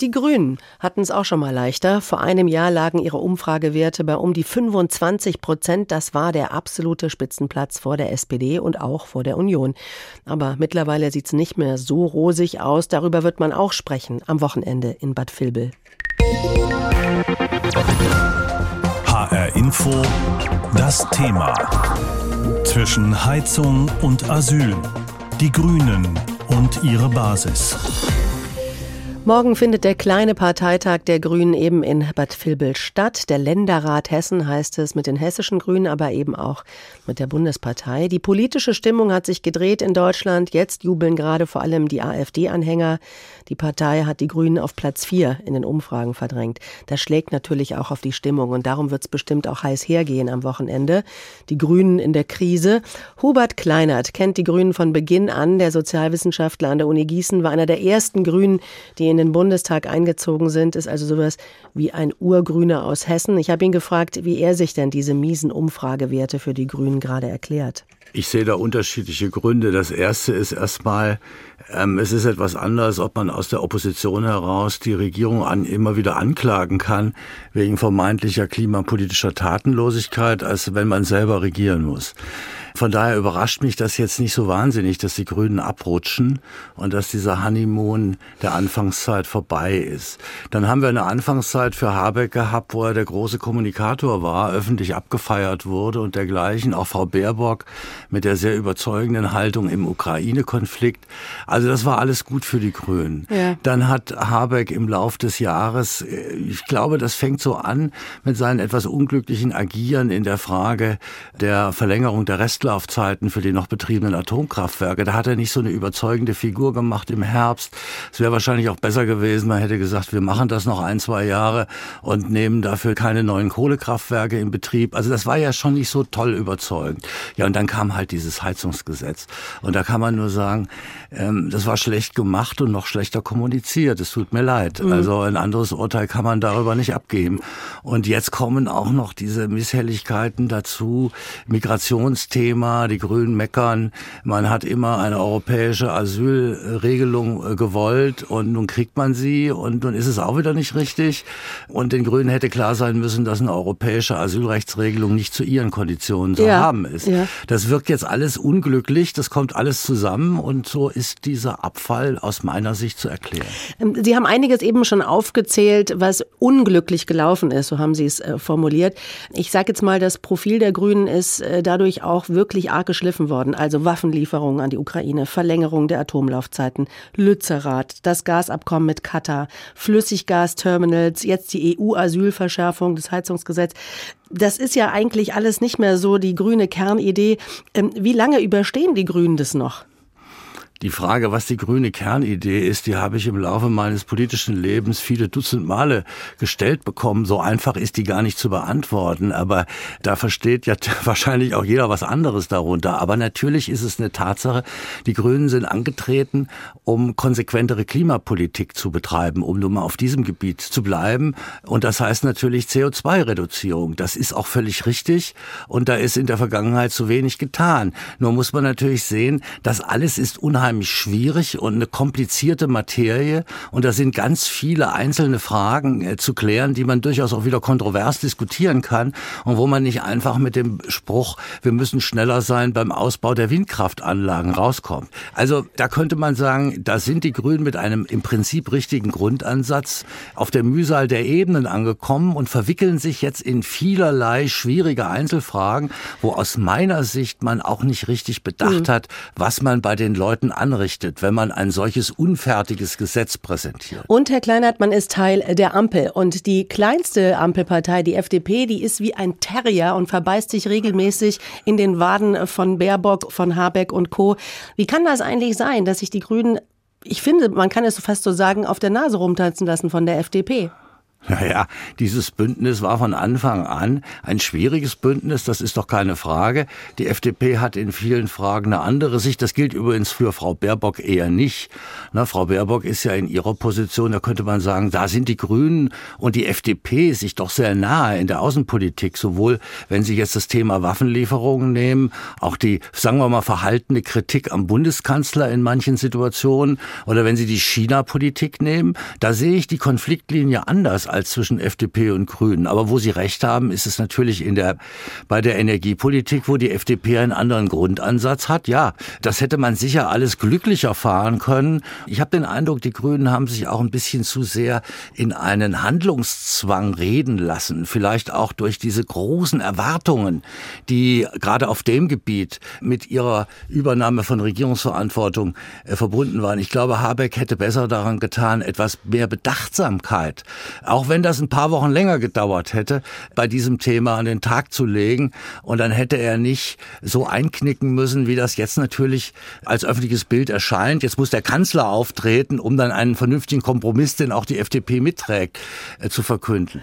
Die Grünen hatten es auch schon mal leichter. Vor einem Jahr lagen ihre Umfragewerte bei um die 25 Prozent. Das war der absolute Spitzenplatz vor der SPD und auch vor der Union. Aber mittlerweile sieht es nicht mehr so rosig aus. Darüber wird man auch sprechen am Wochenende in Bad Vilbel. HR Info, das Thema. Zwischen Heizung und Asyl. Die Grünen und ihre Basis. Morgen findet der kleine Parteitag der Grünen eben in Bad Vilbel statt. Der Länderrat Hessen heißt es mit den hessischen Grünen, aber eben auch mit der Bundespartei. Die politische Stimmung hat sich gedreht in Deutschland. Jetzt jubeln gerade vor allem die AfD-Anhänger. Die Partei hat die Grünen auf Platz vier in den Umfragen verdrängt. Das schlägt natürlich auch auf die Stimmung und darum wird es bestimmt auch heiß hergehen am Wochenende. Die Grünen in der Krise. Hubert Kleinert kennt die Grünen von Beginn an. Der Sozialwissenschaftler an der Uni Gießen war einer der ersten Grünen, die in den Bundestag eingezogen sind, ist also sowas wie ein Urgrüner aus Hessen. Ich habe ihn gefragt, wie er sich denn diese miesen Umfragewerte für die Grünen gerade erklärt. Ich sehe da unterschiedliche Gründe. Das erste ist erstmal, ähm, es ist etwas anderes, ob man aus der Opposition heraus die Regierung an, immer wieder anklagen kann wegen vermeintlicher klimapolitischer Tatenlosigkeit, als wenn man selber regieren muss. Von daher überrascht mich das jetzt nicht so wahnsinnig, dass die Grünen abrutschen und dass dieser Honeymoon der Anfangszeit vorbei ist. Dann haben wir eine Anfangszeit für Habeck gehabt, wo er der große Kommunikator war, öffentlich abgefeiert wurde und dergleichen. Auch Frau Baerbock mit der sehr überzeugenden Haltung im Ukraine-Konflikt. Also das war alles gut für die Grünen. Ja. Dann hat Habeck im Lauf des Jahres, äh, ich glaube, das fängt so an mit seinen etwas unglücklichen Agieren in der Frage der Verlängerung der Rest Restlaufzeiten für die noch betriebenen Atomkraftwerke. Da hat er nicht so eine überzeugende Figur gemacht im Herbst. Es wäre wahrscheinlich auch besser gewesen, man hätte gesagt, wir machen das noch ein, zwei Jahre und nehmen dafür keine neuen Kohlekraftwerke in Betrieb. Also das war ja schon nicht so toll überzeugend. Ja, und dann kam halt dieses Heizungsgesetz. Und da kann man nur sagen, ähm, das war schlecht gemacht und noch schlechter kommuniziert. Es tut mir leid. Mhm. Also ein anderes Urteil kann man darüber nicht abgeben. Und jetzt kommen auch noch diese Misshelligkeiten dazu. Migrationsthemen Thema. Die Grünen meckern, man hat immer eine europäische Asylregelung äh, gewollt und nun kriegt man sie und nun ist es auch wieder nicht richtig. Und den Grünen hätte klar sein müssen, dass eine europäische Asylrechtsregelung nicht zu ihren Konditionen zu ja, haben ist. Ja. Das wirkt jetzt alles unglücklich, das kommt alles zusammen und so ist dieser Abfall aus meiner Sicht zu erklären. Ähm, sie haben einiges eben schon aufgezählt, was unglücklich gelaufen ist, so haben Sie es äh, formuliert. Ich sage jetzt mal, das Profil der Grünen ist äh, dadurch auch wirklich wirklich arg geschliffen worden. Also Waffenlieferungen an die Ukraine, Verlängerung der Atomlaufzeiten, Lützerath, das Gasabkommen mit Katar, Flüssiggasterminals, jetzt die EU-Asylverschärfung, das Heizungsgesetz. Das ist ja eigentlich alles nicht mehr so die grüne Kernidee. Ähm, wie lange überstehen die Grünen das noch? Die Frage, was die grüne Kernidee ist, die habe ich im Laufe meines politischen Lebens viele Dutzend Male gestellt bekommen. So einfach ist die gar nicht zu beantworten. Aber da versteht ja wahrscheinlich auch jeder was anderes darunter. Aber natürlich ist es eine Tatsache, die Grünen sind angetreten, um konsequentere Klimapolitik zu betreiben, um nun mal auf diesem Gebiet zu bleiben. Und das heißt natürlich CO2-Reduzierung. Das ist auch völlig richtig. Und da ist in der Vergangenheit zu wenig getan. Nur muss man natürlich sehen, das alles ist unheimlich unheimlich schwierig und eine komplizierte Materie und da sind ganz viele einzelne Fragen äh, zu klären, die man durchaus auch wieder kontrovers diskutieren kann und wo man nicht einfach mit dem Spruch, wir müssen schneller sein beim Ausbau der Windkraftanlagen rauskommt. Also da könnte man sagen, da sind die Grünen mit einem im Prinzip richtigen Grundansatz auf der Mühsal der Ebenen angekommen und verwickeln sich jetzt in vielerlei schwierige Einzelfragen, wo aus meiner Sicht man auch nicht richtig bedacht mhm. hat, was man bei den Leuten anrichtet, wenn man ein solches unfertiges Gesetz präsentiert. Und Herr Kleinert, man ist Teil der Ampel und die kleinste Ampelpartei, die FDP, die ist wie ein Terrier und verbeißt sich regelmäßig in den Waden von Baerbock, von Habeck und Co. Wie kann das eigentlich sein, dass sich die Grünen, ich finde, man kann es fast so sagen, auf der Nase rumtanzen lassen von der FDP? Naja, dieses Bündnis war von Anfang an ein schwieriges Bündnis, das ist doch keine Frage. Die FDP hat in vielen Fragen eine andere Sicht. Das gilt übrigens für Frau Baerbock eher nicht. Na, Frau Baerbock ist ja in ihrer Position, da könnte man sagen, da sind die Grünen und die FDP sich doch sehr nahe in der Außenpolitik, sowohl wenn Sie jetzt das Thema Waffenlieferungen nehmen, auch die, sagen wir mal, verhaltene Kritik am Bundeskanzler in manchen Situationen, oder wenn Sie die China-Politik nehmen, da sehe ich die Konfliktlinie anders als zwischen FDP und Grünen. Aber wo Sie recht haben, ist es natürlich in der, bei der Energiepolitik, wo die FDP einen anderen Grundansatz hat. Ja, das hätte man sicher alles glücklicher fahren können. Ich habe den Eindruck, die Grünen haben sich auch ein bisschen zu sehr in einen Handlungszwang reden lassen. Vielleicht auch durch diese großen Erwartungen, die gerade auf dem Gebiet mit ihrer Übernahme von Regierungsverantwortung äh, verbunden waren. Ich glaube, Habeck hätte besser daran getan, etwas mehr Bedachtsamkeit, auch auch wenn das ein paar Wochen länger gedauert hätte, bei diesem Thema an den Tag zu legen. Und dann hätte er nicht so einknicken müssen, wie das jetzt natürlich als öffentliches Bild erscheint. Jetzt muss der Kanzler auftreten, um dann einen vernünftigen Kompromiss, den auch die FDP mitträgt, äh, zu verkünden.